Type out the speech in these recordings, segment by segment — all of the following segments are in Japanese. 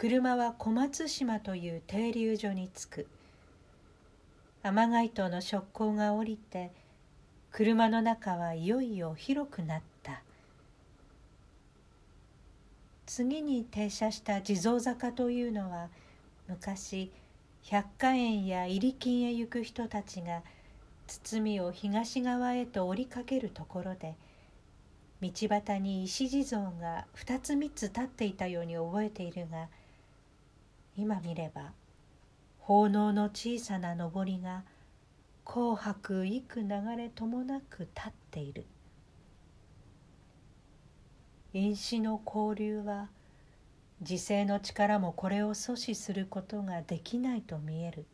車は小松島という停留所に着く。天街島の側溝が降りて車の中はいよいよ広くなった。次に停車した地蔵坂というのは昔百花園や入金へ行く人たちが堤を東側へと折りかけるところで道端に石地蔵が二つ三つ立っていたように覚えているが今見れば奉納の小さな上りが紅白幾流れともなく立っている。因子の交流は時勢の力もこれを阻止することができないと見える。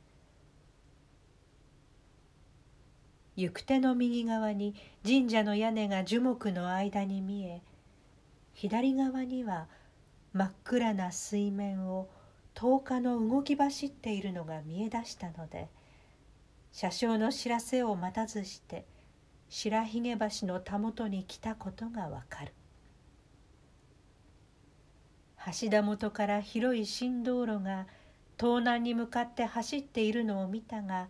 行く手の右側に神社の屋根が樹木の間に見え左側には真っ暗な水面を10日の動き走っているのが見え出したので車掌の知らせを待たずして白髭橋のたもとに来たことがわかる。橋田元から広い新道路が東南に向かって走っているのを見たが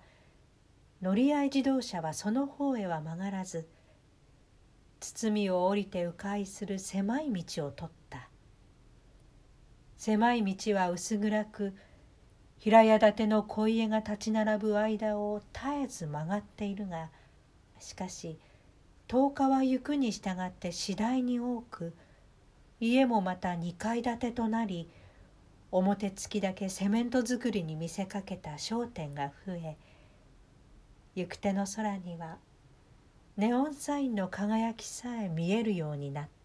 乗り合い自動車はその方へは曲がらず堤を降りて迂回する狭い道を取った。狭い道は薄暗く平屋建ての小家が立ち並ぶ間を絶えず曲がっているがしかし10日は行くに従って次第に多く家もまた2階建てとなり表付きだけセメント作りに見せかけた商店が増え行く手の空にはネオンサインの輝きさえ見えるようになった。